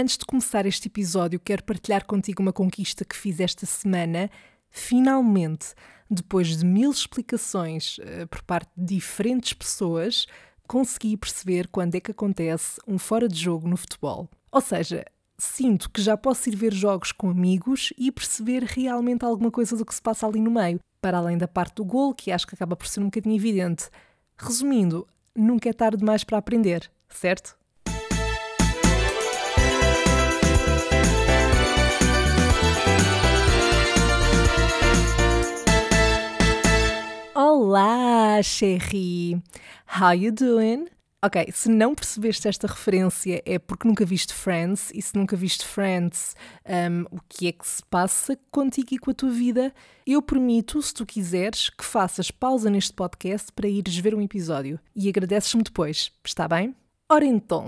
Antes de começar este episódio, quero partilhar contigo uma conquista que fiz esta semana. Finalmente, depois de mil explicações uh, por parte de diferentes pessoas, consegui perceber quando é que acontece um fora de jogo no futebol. Ou seja, sinto que já posso ir ver jogos com amigos e perceber realmente alguma coisa do que se passa ali no meio, para além da parte do gol, que acho que acaba por ser um bocadinho evidente. Resumindo, nunca é tarde demais para aprender, certo? Olá, Sherry! How you doing? Ok, se não percebeste esta referência é porque nunca viste Friends, e se nunca viste Friends, um, o que é que se passa contigo e com a tua vida? Eu permito, se tu quiseres, que faças pausa neste podcast para ires ver um episódio e agradeces-me depois, está bem? Ora então,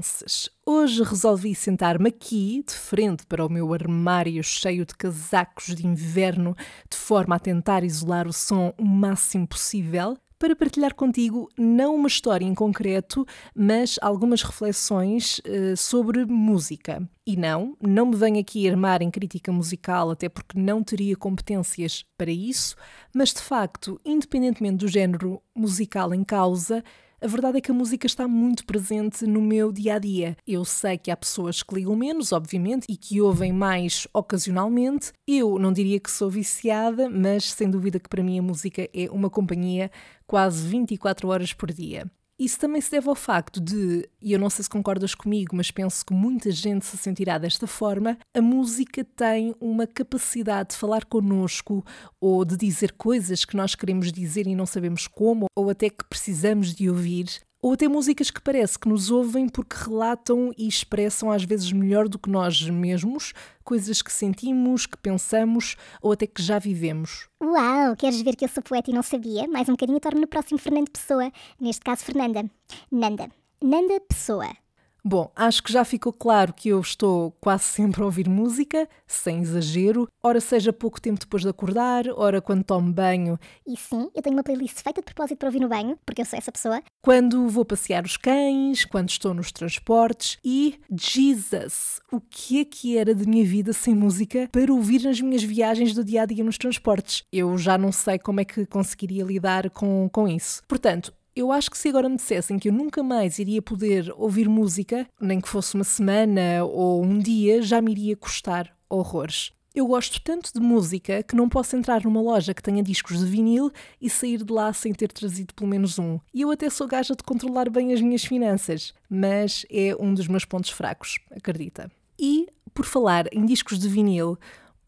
hoje resolvi sentar-me aqui, de frente para o meu armário cheio de casacos de inverno, de forma a tentar isolar o som o máximo possível, para partilhar contigo não uma história em concreto, mas algumas reflexões uh, sobre música. E não, não me venho aqui armar em crítica musical, até porque não teria competências para isso, mas de facto, independentemente do género musical em causa, a verdade é que a música está muito presente no meu dia a dia. Eu sei que há pessoas que ligam menos, obviamente, e que ouvem mais ocasionalmente. Eu não diria que sou viciada, mas sem dúvida que para mim a música é uma companhia quase 24 horas por dia. Isso também se deve ao facto de, e eu não sei se concordas comigo, mas penso que muita gente se sentirá desta forma, a música tem uma capacidade de falar connosco ou de dizer coisas que nós queremos dizer e não sabemos como, ou até que precisamos de ouvir, ou até músicas que parece que nos ouvem porque relatam e expressam às vezes melhor do que nós mesmos, coisas que sentimos, que pensamos ou até que já vivemos. Uau, queres ver que eu sou poeta e não sabia? Mais um bocadinho torno no próximo Fernando Pessoa, neste caso Fernanda. Nanda. Nanda Pessoa. Bom, acho que já ficou claro que eu estou quase sempre a ouvir música, sem exagero, ora seja pouco tempo depois de acordar, ora quando tomo banho. E sim, eu tenho uma playlist feita de propósito para ouvir no banho, porque eu sou essa pessoa. Quando vou passear os cães, quando estou nos transportes e, Jesus, o que é que era de minha vida sem música para ouvir nas minhas viagens do dia a dia nos transportes? Eu já não sei como é que conseguiria lidar com, com isso. Portanto, eu acho que se agora me dissessem que eu nunca mais iria poder ouvir música, nem que fosse uma semana ou um dia, já me iria custar horrores. Eu gosto tanto de música que não posso entrar numa loja que tenha discos de vinil e sair de lá sem ter trazido pelo menos um. E eu até sou gaja de controlar bem as minhas finanças, mas é um dos meus pontos fracos, acredita. E, por falar em discos de vinil,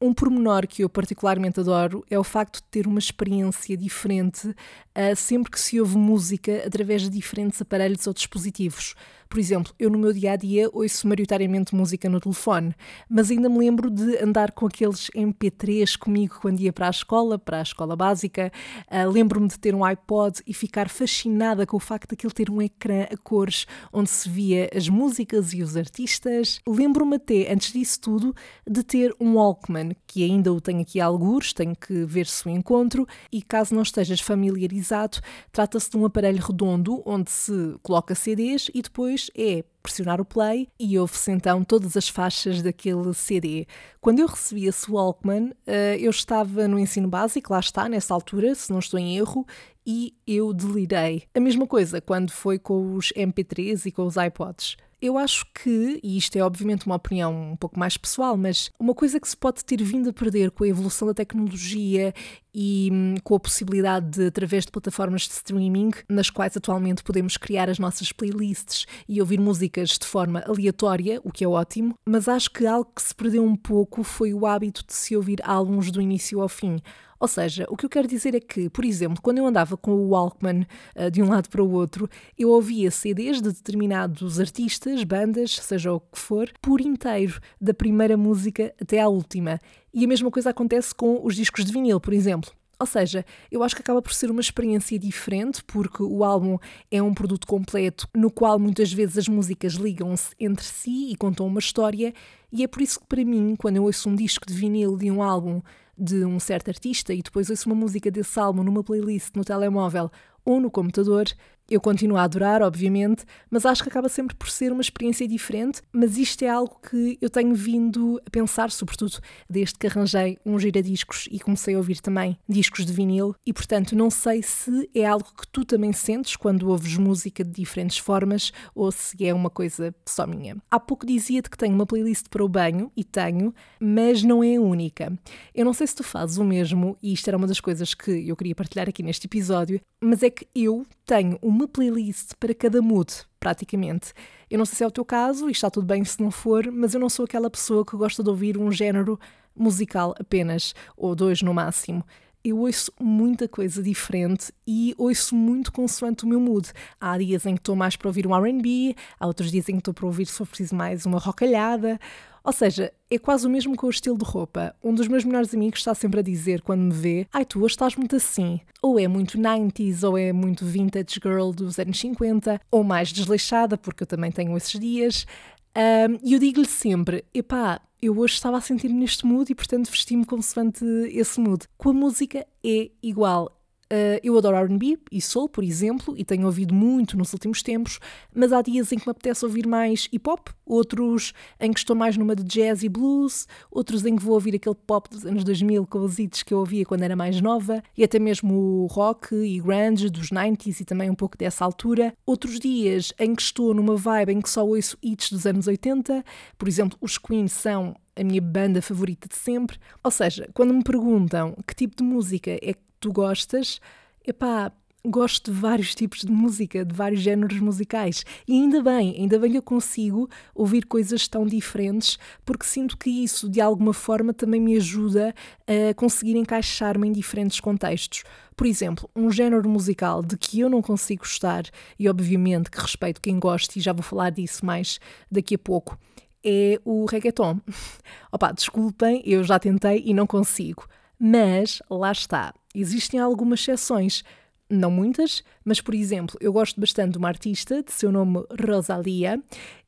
um pormenor que eu particularmente adoro é o facto de ter uma experiência diferente uh, sempre que se ouve música através de diferentes aparelhos ou dispositivos. Por exemplo, eu no meu dia a dia ouço maioritariamente música no telefone, mas ainda me lembro de andar com aqueles MP3 comigo quando ia para a escola, para a escola básica. Uh, Lembro-me de ter um iPod e ficar fascinada com o facto de aquele ter um ecrã a cores onde se via as músicas e os artistas. Lembro-me até, antes disso tudo, de ter um Walkman, que ainda o tenho aqui a algures, tenho que ver se o encontro, e caso não estejas familiarizado, trata-se de um aparelho redondo onde se coloca CDs e depois é pressionar o play e ouve-se então todas as faixas daquele CD. Quando eu recebi esse Walkman, eh, eu estava no ensino básico, lá está, nessa altura, se não estou em erro, e eu delirei. A mesma coisa quando foi com os MP3 e com os iPods. Eu acho que, e isto é obviamente uma opinião um pouco mais pessoal, mas uma coisa que se pode ter vindo a perder com a evolução da tecnologia e hum, com a possibilidade de, através de plataformas de streaming, nas quais atualmente podemos criar as nossas playlists e ouvir músicas de forma aleatória, o que é ótimo, mas acho que algo que se perdeu um pouco foi o hábito de se ouvir álbuns do início ao fim. Ou seja, o que eu quero dizer é que, por exemplo, quando eu andava com o Walkman uh, de um lado para o outro, eu ouvia CDs de determinados artistas, bandas, seja o que for, por inteiro, da primeira música até à última. E a mesma coisa acontece com os discos de vinil, por exemplo. Ou seja, eu acho que acaba por ser uma experiência diferente, porque o álbum é um produto completo no qual muitas vezes as músicas ligam-se entre si e contam uma história, e é por isso que, para mim, quando eu ouço um disco de vinil de um álbum de um certo artista e depois ouço uma música desse álbum numa playlist no telemóvel ou no computador, Eu continuo a adorar, obviamente, mas acho que acaba sempre por ser uma experiência diferente. Mas isto é algo que eu tenho vindo a pensar, sobretudo desde que arranjei um giradiscos e comecei a ouvir também discos de vinil. E portanto, não sei se é algo que tu também sentes quando ouves música de diferentes formas ou se é uma coisa só minha. Há pouco dizia-te que tenho uma playlist para o banho, e tenho, mas não é a única. Eu não sei se tu fazes o mesmo, e isto era uma das coisas que eu queria partilhar aqui neste episódio, mas é que eu tenho uma playlist para cada mood, praticamente. Eu não sei se é o teu caso, e está tudo bem se não for, mas eu não sou aquela pessoa que gosta de ouvir um género musical apenas, ou dois no máximo eu ouço muita coisa diferente e ouço muito consoante o meu mood. Há dias em que estou mais para ouvir um RB, há outros dias em que estou para ouvir, se for preciso, mais uma rocalhada. Ou seja, é quase o mesmo com o estilo de roupa. Um dos meus melhores amigos está sempre a dizer quando me vê: Ai, tu hoje estás muito assim. Ou é muito 90s, ou é muito vintage girl dos anos 50, ou mais desleixada, porque eu também tenho esses dias. E um, eu digo-lhe sempre: epá, eu hoje estava a sentir-me neste mood e, portanto, vesti-me consoante esse mood. Com a música é igual. Uh, eu adoro RB e soul, por exemplo, e tenho ouvido muito nos últimos tempos, mas há dias em que me apetece ouvir mais hip hop, outros em que estou mais numa de jazz e blues, outros em que vou ouvir aquele pop dos anos 2000 com os hits que eu ouvia quando era mais nova, e até mesmo rock e grunge dos 90s e também um pouco dessa altura. Outros dias em que estou numa vibe em que só ouço hits dos anos 80, por exemplo, os Queen são a minha banda favorita de sempre. Ou seja, quando me perguntam que tipo de música é que tu gostas, epá, gosto de vários tipos de música, de vários géneros musicais. E ainda bem, ainda bem que eu consigo ouvir coisas tão diferentes, porque sinto que isso, de alguma forma, também me ajuda a conseguir encaixar-me em diferentes contextos. Por exemplo, um género musical de que eu não consigo gostar, e obviamente que respeito quem gosta, e já vou falar disso mais daqui a pouco, é o reggaeton. Opa, desculpem, eu já tentei e não consigo. Mas lá está, existem algumas exceções. Não muitas, mas por exemplo, eu gosto bastante de uma artista, de seu nome Rosalia,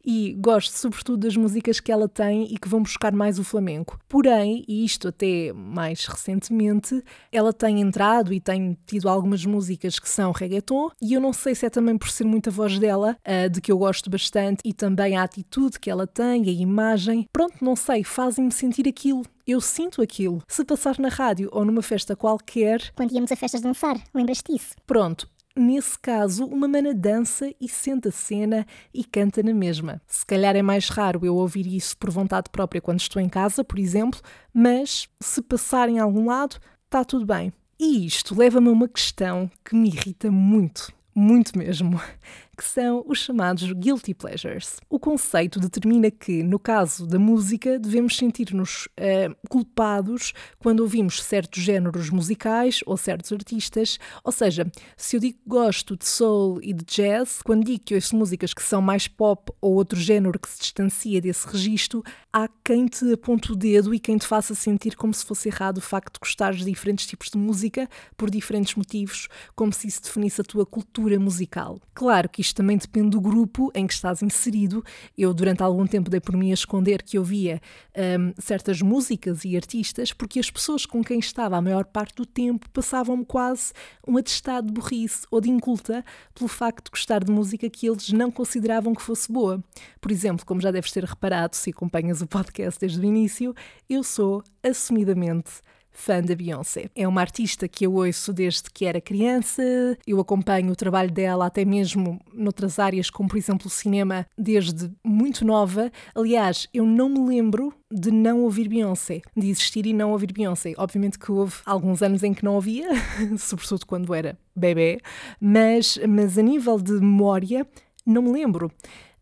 e gosto sobretudo das músicas que ela tem e que vão buscar mais o flamenco. Porém, e isto até mais recentemente, ela tem entrado e tem tido algumas músicas que são reggaeton, e eu não sei se é também por ser muita voz dela, uh, de que eu gosto bastante, e também a atitude que ela tem, a imagem. Pronto, não sei, fazem-me sentir aquilo. Eu sinto aquilo. Se passar na rádio ou numa festa qualquer. Quando íamos a festas dançar, lembras-te disso? Pronto, nesse caso, uma mana dança e sente a cena e canta na mesma. Se calhar é mais raro eu ouvir isso por vontade própria quando estou em casa, por exemplo, mas se passar em algum lado, está tudo bem. E isto leva-me a uma questão que me irrita muito, muito mesmo que são os chamados guilty pleasures. O conceito determina que, no caso da música, devemos sentir-nos uh, culpados quando ouvimos certos géneros musicais ou certos artistas. Ou seja, se eu digo que gosto de soul e de jazz, quando digo que ouço músicas que são mais pop ou outro género que se distancia desse registro, há quem te aponte o dedo e quem te faça sentir como se fosse errado o facto de gostares de diferentes tipos de música por diferentes motivos, como se isso definisse a tua cultura musical. Claro que isto também depende do grupo em que estás inserido. Eu, durante algum tempo, dei por mim a esconder que ouvia um, certas músicas e artistas, porque as pessoas com quem estava a maior parte do tempo passavam-me quase um atestado de burrice ou de inculta pelo facto de gostar de música que eles não consideravam que fosse boa. Por exemplo, como já deves ter reparado se acompanhas o podcast desde o início, eu sou assumidamente fã da Beyoncé. É uma artista que eu ouço desde que era criança, eu acompanho o trabalho dela até mesmo noutras áreas, como por exemplo o cinema, desde muito nova. Aliás, eu não me lembro de não ouvir Beyoncé, de existir e não ouvir Beyoncé. Obviamente que houve alguns anos em que não ouvia, sobretudo quando era bebê, mas, mas a nível de memória, não me lembro.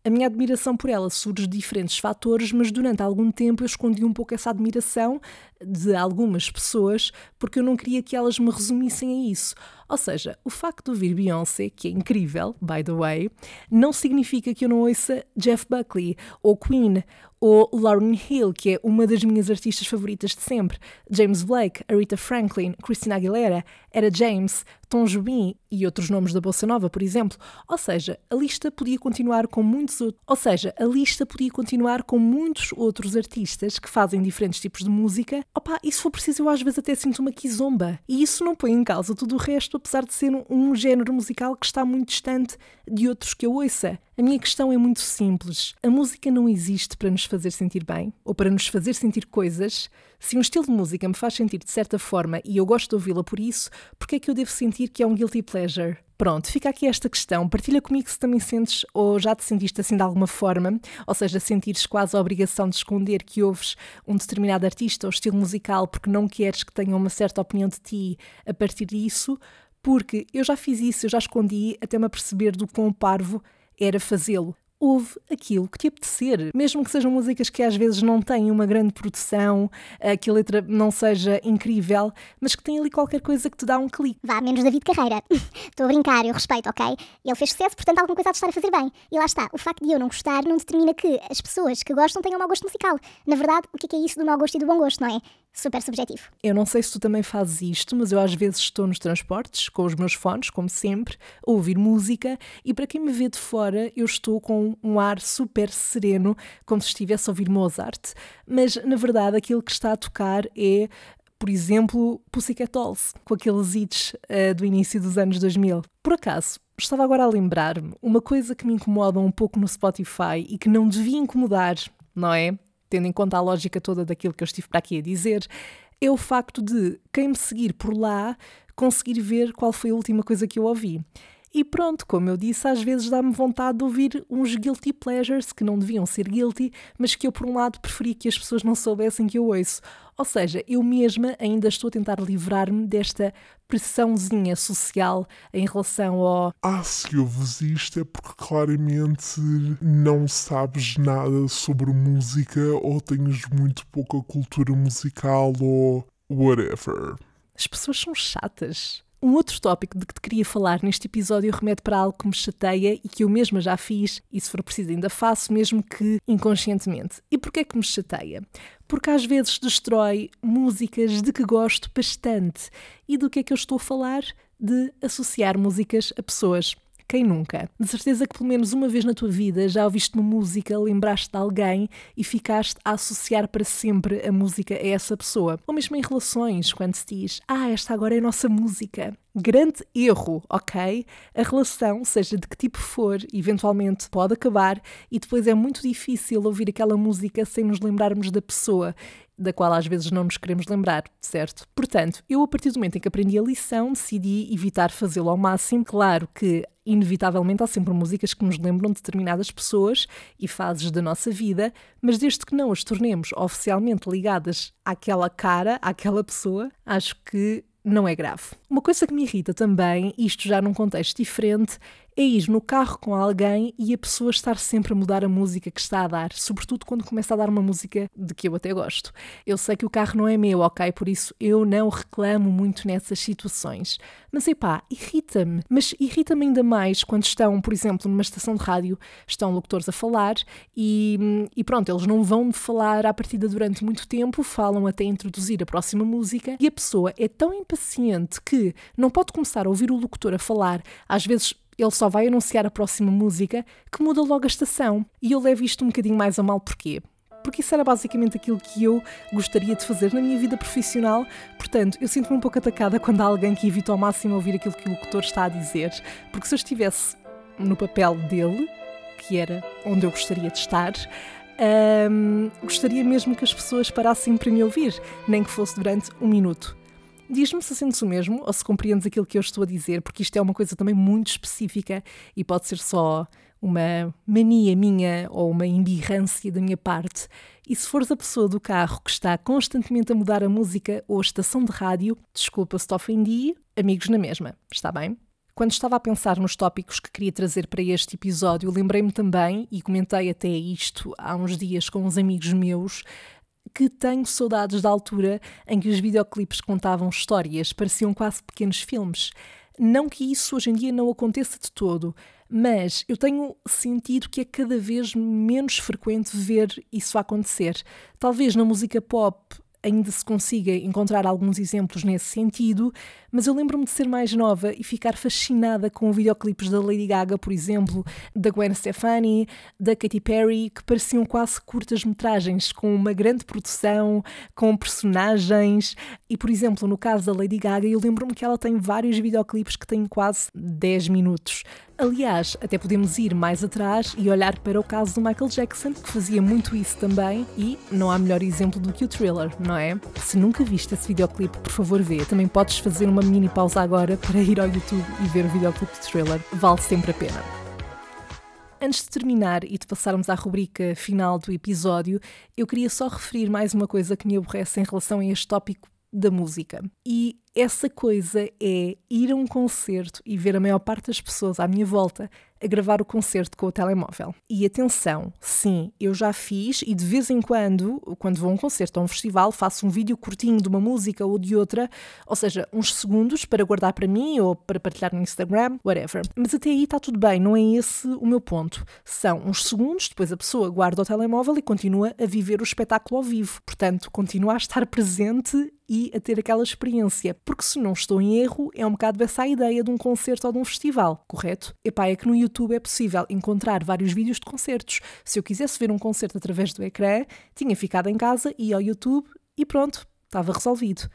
A minha admiração por ela surge de diferentes fatores, mas durante algum tempo eu escondi um pouco essa admiração de algumas pessoas porque eu não queria que elas me resumissem a isso. Ou seja, o facto de ouvir Beyoncé, que é incrível, by the way, não significa que eu não ouça Jeff Buckley ou Queen ou Lauryn Hill, que é uma das minhas artistas favoritas de sempre, James Blake, Aretha Franklin, Christina Aguilera, Era James, Tom Jobim e outros nomes da Bossa Nova, por exemplo. Ou seja, a lista podia continuar com muitos ou seja, a lista podia continuar com muitos outros artistas que fazem diferentes tipos de música. Opa, e se for preciso, eu às vezes até sinto uma quizomba. E isso não põe em causa tudo o resto, apesar de ser um, um género musical que está muito distante de outros que eu ouça. A minha questão é muito simples. A música não existe para nos fazer sentir bem ou para nos fazer sentir coisas. Se um estilo de música me faz sentir de certa forma e eu gosto de ouvi-la por isso, porque é que eu devo sentir que é um guilty pleasure? Pronto, fica aqui esta questão. Partilha comigo se também sentes ou já te sentiste assim de alguma forma, ou seja, sentires quase a obrigação de esconder que ouves um determinado artista ou estilo musical porque não queres que tenham uma certa opinião de ti a partir disso, porque eu já fiz isso, eu já escondi até me aperceber do quão parvo era fazê-lo. Ouve aquilo que te apetecer, mesmo que sejam músicas que às vezes não têm uma grande produção, que a letra não seja incrível, mas que tem ali qualquer coisa que te dá um clique. Vá, menos David Carreira. Estou a brincar, eu respeito, ok? Ele fez sucesso, portanto alguma coisa há de estar a fazer bem. E lá está, o facto de eu não gostar não determina que as pessoas que gostam tenham mau gosto musical. Na verdade, o que é, é isso do mau gosto e do bom gosto, não é? Super subjetivo. Eu não sei se tu também fazes isto, mas eu às vezes estou nos transportes com os meus fones, como sempre, a ouvir música e para quem me vê de fora eu estou com um ar super sereno, como se estivesse a ouvir Mozart, mas na verdade aquilo que está a tocar é por exemplo, Pussycat Dolls, com aqueles hits uh, do início dos anos 2000. Por acaso, estava agora a lembrar-me uma coisa que me incomoda um pouco no Spotify e que não devia incomodar, não é? Tendo em conta a lógica toda daquilo que eu estive para aqui a dizer, é o facto de quem me seguir por lá conseguir ver qual foi a última coisa que eu ouvi. E pronto, como eu disse, às vezes dá-me vontade de ouvir uns guilty pleasures que não deviam ser guilty, mas que eu, por um lado, preferi que as pessoas não soubessem que eu ouço. Ou seja, eu mesma ainda estou a tentar livrar-me desta pressãozinha social em relação ao. Ah, se ouves isto é porque claramente não sabes nada sobre música ou tens muito pouca cultura musical ou whatever. As pessoas são chatas. Um outro tópico de que te queria falar neste episódio remete para algo que me chateia e que eu mesma já fiz, e se for preciso ainda faço, mesmo que inconscientemente. E porquê que me chateia? Porque às vezes destrói músicas de que gosto bastante. E do que é que eu estou a falar? De associar músicas a pessoas. Quem nunca? De certeza que pelo menos uma vez na tua vida já ouviste uma música, lembraste de alguém e ficaste a associar para sempre a música a essa pessoa. Ou mesmo em relações, quando se diz, ah, esta agora é a nossa música. Grande erro, ok? A relação, seja de que tipo for, eventualmente pode acabar e depois é muito difícil ouvir aquela música sem nos lembrarmos da pessoa da qual às vezes não nos queremos lembrar, certo? Portanto, eu a partir do momento em que aprendi a lição, decidi evitar fazê-lo ao máximo. Claro que, inevitavelmente, há sempre músicas que nos lembram de determinadas pessoas e fases da nossa vida, mas desde que não as tornemos oficialmente ligadas àquela cara, àquela pessoa, acho que não é grave. Uma coisa que me irrita também, isto já num contexto diferente, é ir no carro com alguém e a pessoa estar sempre a mudar a música que está a dar, sobretudo quando começa a dar uma música de que eu até gosto. Eu sei que o carro não é meu, ok? Por isso eu não reclamo muito nessas situações. Mas epá, irrita-me. Mas irrita-me ainda mais quando estão, por exemplo, numa estação de rádio, estão locutores a falar e, e pronto, eles não vão falar à partida durante muito tempo, falam até introduzir a próxima música e a pessoa é tão impaciente que não pode começar a ouvir o locutor a falar, às vezes ele só vai anunciar a próxima música que muda logo a estação. E eu levo isto um bocadinho mais a mal porquê? Porque isso era basicamente aquilo que eu gostaria de fazer na minha vida profissional. Portanto, eu sinto-me um pouco atacada quando há alguém que evita ao máximo ouvir aquilo que o locutor está a dizer. Porque se eu estivesse no papel dele, que era onde eu gostaria de estar, hum, gostaria mesmo que as pessoas parassem para me ouvir, nem que fosse durante um minuto. Diz-me se sentes o mesmo ou se compreendes aquilo que eu estou a dizer, porque isto é uma coisa também muito específica e pode ser só uma mania minha ou uma embirrância da minha parte. E se fores a pessoa do carro que está constantemente a mudar a música ou a estação de rádio, desculpa se te ofendi, amigos na mesma, está bem? Quando estava a pensar nos tópicos que queria trazer para este episódio, lembrei-me também, e comentei até isto há uns dias com uns amigos meus, que tenho saudades da altura em que os videoclipes contavam histórias, pareciam quase pequenos filmes. Não que isso hoje em dia não aconteça de todo, mas eu tenho sentido que é cada vez menos frequente ver isso acontecer. Talvez na música pop ainda se consiga encontrar alguns exemplos nesse sentido, mas eu lembro-me de ser mais nova e ficar fascinada com videoclipes da Lady Gaga, por exemplo, da Gwen Stefani, da Katy Perry, que pareciam quase curtas-metragens, com uma grande produção, com personagens. E, por exemplo, no caso da Lady Gaga, eu lembro-me que ela tem vários videoclipes que têm quase 10 minutos. Aliás, até podemos ir mais atrás e olhar para o caso do Michael Jackson, que fazia muito isso também, e não há melhor exemplo do que o thriller, não é? Se nunca viste esse videoclipe, por favor vê. Também podes fazer uma mini pausa agora para ir ao YouTube e ver o videoclipe de thriller. Vale sempre a pena. Antes de terminar e de passarmos à rubrica final do episódio, eu queria só referir mais uma coisa que me aborrece em relação a este tópico da música. E essa coisa é ir a um concerto e ver a maior parte das pessoas à minha volta a gravar o concerto com o telemóvel. E atenção, sim, eu já fiz e de vez em quando, quando vou a um concerto ou a um festival, faço um vídeo curtinho de uma música ou de outra, ou seja, uns segundos para guardar para mim ou para partilhar no Instagram, whatever. Mas até aí está tudo bem, não é esse o meu ponto. São uns segundos, depois a pessoa guarda o telemóvel e continua a viver o espetáculo ao vivo. Portanto, continua a estar presente e a ter aquela experiência. Porque se não estou em erro, é um bocado essa a ideia de um concerto ou de um festival, correto? Epá, é que no YouTube é possível encontrar vários vídeos de concertos. Se eu quisesse ver um concerto através do ecrã, tinha ficado em casa, ia ao YouTube e pronto, estava resolvido.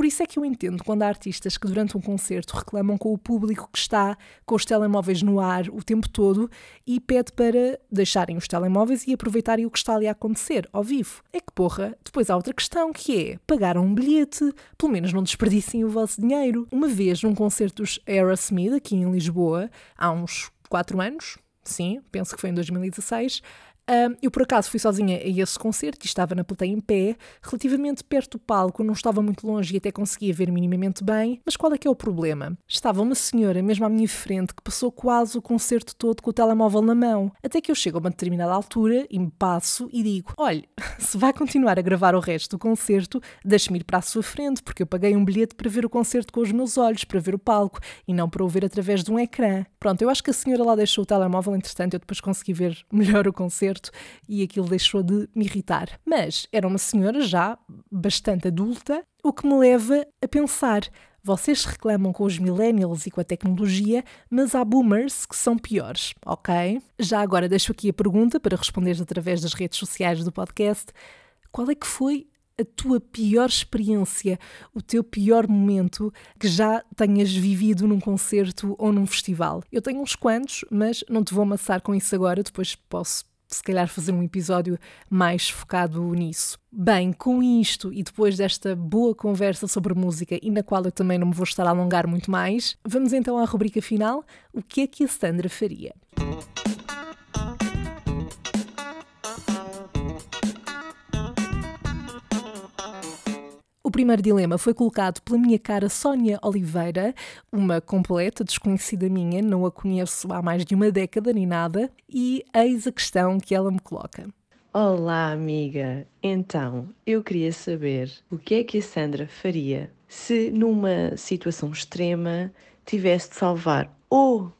Por isso é que eu entendo quando há artistas que durante um concerto reclamam com o público que está com os telemóveis no ar o tempo todo e pede para deixarem os telemóveis e aproveitarem o que está ali a acontecer, ao vivo. É que porra, depois há outra questão que é, pagaram um bilhete, pelo menos não desperdicem o vosso dinheiro. Uma vez num concerto dos Aerosmith aqui em Lisboa, há uns 4 anos, sim, penso que foi em 2016, um, eu, por acaso, fui sozinha a esse concerto e estava na plateia em pé, relativamente perto do palco, não estava muito longe e até conseguia ver minimamente bem. Mas qual é que é o problema? Estava uma senhora mesmo à minha frente que passou quase o concerto todo com o telemóvel na mão. Até que eu chego a uma determinada altura e me passo e digo: olhe, se vai continuar a gravar o resto do concerto, deixe-me ir para a sua frente, porque eu paguei um bilhete para ver o concerto com os meus olhos, para ver o palco e não para o ver através de um ecrã. Pronto, eu acho que a senhora lá deixou o telemóvel, entretanto, eu depois consegui ver melhor o concerto e aquilo deixou de me irritar. Mas era uma senhora já bastante adulta, o que me leva a pensar. Vocês reclamam com os millennials e com a tecnologia, mas há boomers que são piores, ok? Já agora deixo aqui a pergunta para responderes através das redes sociais do podcast. Qual é que foi a tua pior experiência, o teu pior momento que já tenhas vivido num concerto ou num festival? Eu tenho uns quantos, mas não te vou amassar com isso agora, depois posso se calhar fazer um episódio mais focado nisso. Bem, com isto e depois desta boa conversa sobre música e na qual eu também não me vou estar a alongar muito mais, vamos então à rubrica final: o que é que a Sandra faria? Primeiro dilema foi colocado pela minha cara Sónia Oliveira, uma completa desconhecida minha, não a conheço há mais de uma década nem nada, e eis a questão que ela me coloca. Olá, amiga. Então, eu queria saber o que é que a Sandra faria se, numa situação extrema, tivesse de salvar ou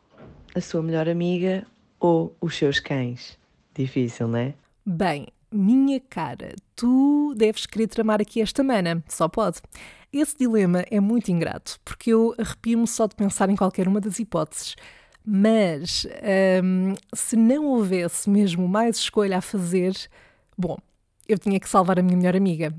a sua melhor amiga ou os seus cães. Difícil, não é? Bem, minha cara, tu deves querer tramar aqui esta mana, só pode. Esse dilema é muito ingrato, porque eu arrepio-me só de pensar em qualquer uma das hipóteses. Mas hum, se não houvesse mesmo mais escolha a fazer, bom, eu tinha que salvar a minha melhor amiga.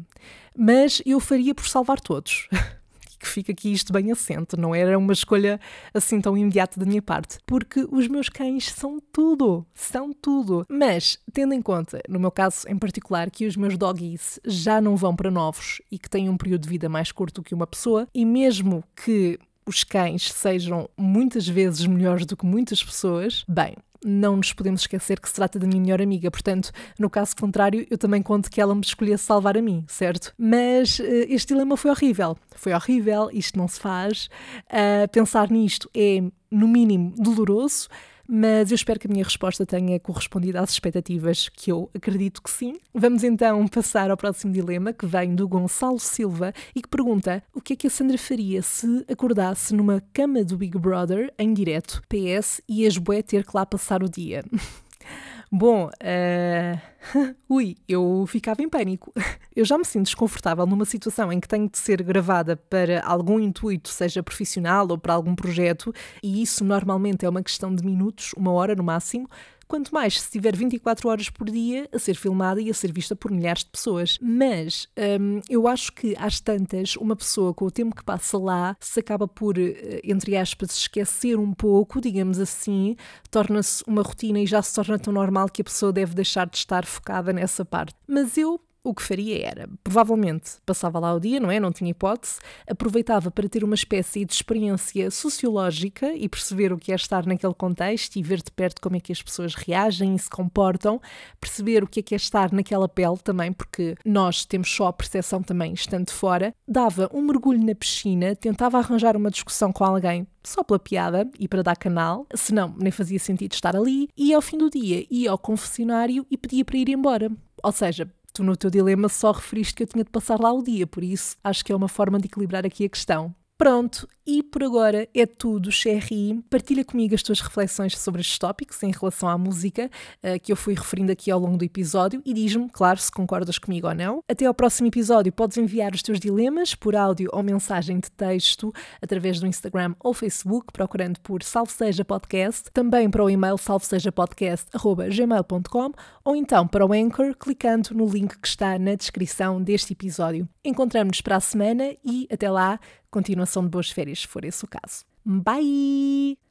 Mas eu faria por salvar todos. que fica aqui isto bem assente, não era uma escolha assim tão imediata da minha parte, porque os meus cães são tudo, são tudo. Mas, tendo em conta, no meu caso em particular, que os meus doggies já não vão para novos e que têm um período de vida mais curto que uma pessoa, e mesmo que os cães sejam muitas vezes melhores do que muitas pessoas, bem, não nos podemos esquecer que se trata da minha melhor amiga, portanto, no caso contrário, eu também conto que ela me escolhesse salvar a mim, certo? Mas uh, este dilema foi horrível. Foi horrível, isto não se faz. Uh, pensar nisto é, no mínimo, doloroso, mas eu espero que a minha resposta tenha correspondido às expectativas, que eu acredito que sim. Vamos então passar ao próximo dilema, que vem do Gonçalo Silva e que pergunta o que é que a Sandra faria se acordasse numa cama do Big Brother em direto, PS, e as bué ter que lá passar o dia. Bom, uh... ui, eu ficava em pânico. Eu já me sinto desconfortável numa situação em que tenho de ser gravada para algum intuito, seja profissional ou para algum projeto, e isso normalmente é uma questão de minutos, uma hora no máximo quanto mais se tiver 24 horas por dia a ser filmada e a ser vista por milhares de pessoas. Mas hum, eu acho que às tantas, uma pessoa com o tempo que passa lá se acaba por, eh, entre aspas, esquecer um pouco, digamos assim, torna-se uma rotina e já se torna tão normal que a pessoa deve deixar de estar focada nessa parte. Mas eu o que faria era, provavelmente, passava lá o dia, não é? Não tinha hipótese, aproveitava para ter uma espécie de experiência sociológica e perceber o que é estar naquele contexto e ver de perto como é que as pessoas reagem e se comportam, perceber o que é que é estar naquela pele também, porque nós temos só a percepção também estando fora. Dava um mergulho na piscina, tentava arranjar uma discussão com alguém só pela piada e para dar canal, senão nem fazia sentido estar ali, e ao fim do dia ia ao confessionário e pedia para ir embora. Ou seja, Tu, no teu dilema, só referiste que eu tinha de passar lá o dia, por isso acho que é uma forma de equilibrar aqui a questão. Pronto, e por agora é tudo, Sherry. Partilha comigo as tuas reflexões sobre estes tópicos em relação à música uh, que eu fui referindo aqui ao longo do episódio e diz-me, claro, se concordas comigo ou não. Até ao próximo episódio, podes enviar os teus dilemas por áudio ou mensagem de texto através do Instagram ou Facebook, procurando por Salve Seja Podcast, também para o e-mail salvesejapodcast.gmail.com ou então para o Anchor, clicando no link que está na descrição deste episódio. Encontramos-nos para a semana e até lá continuação de boas férias, se for esse o caso. Bye!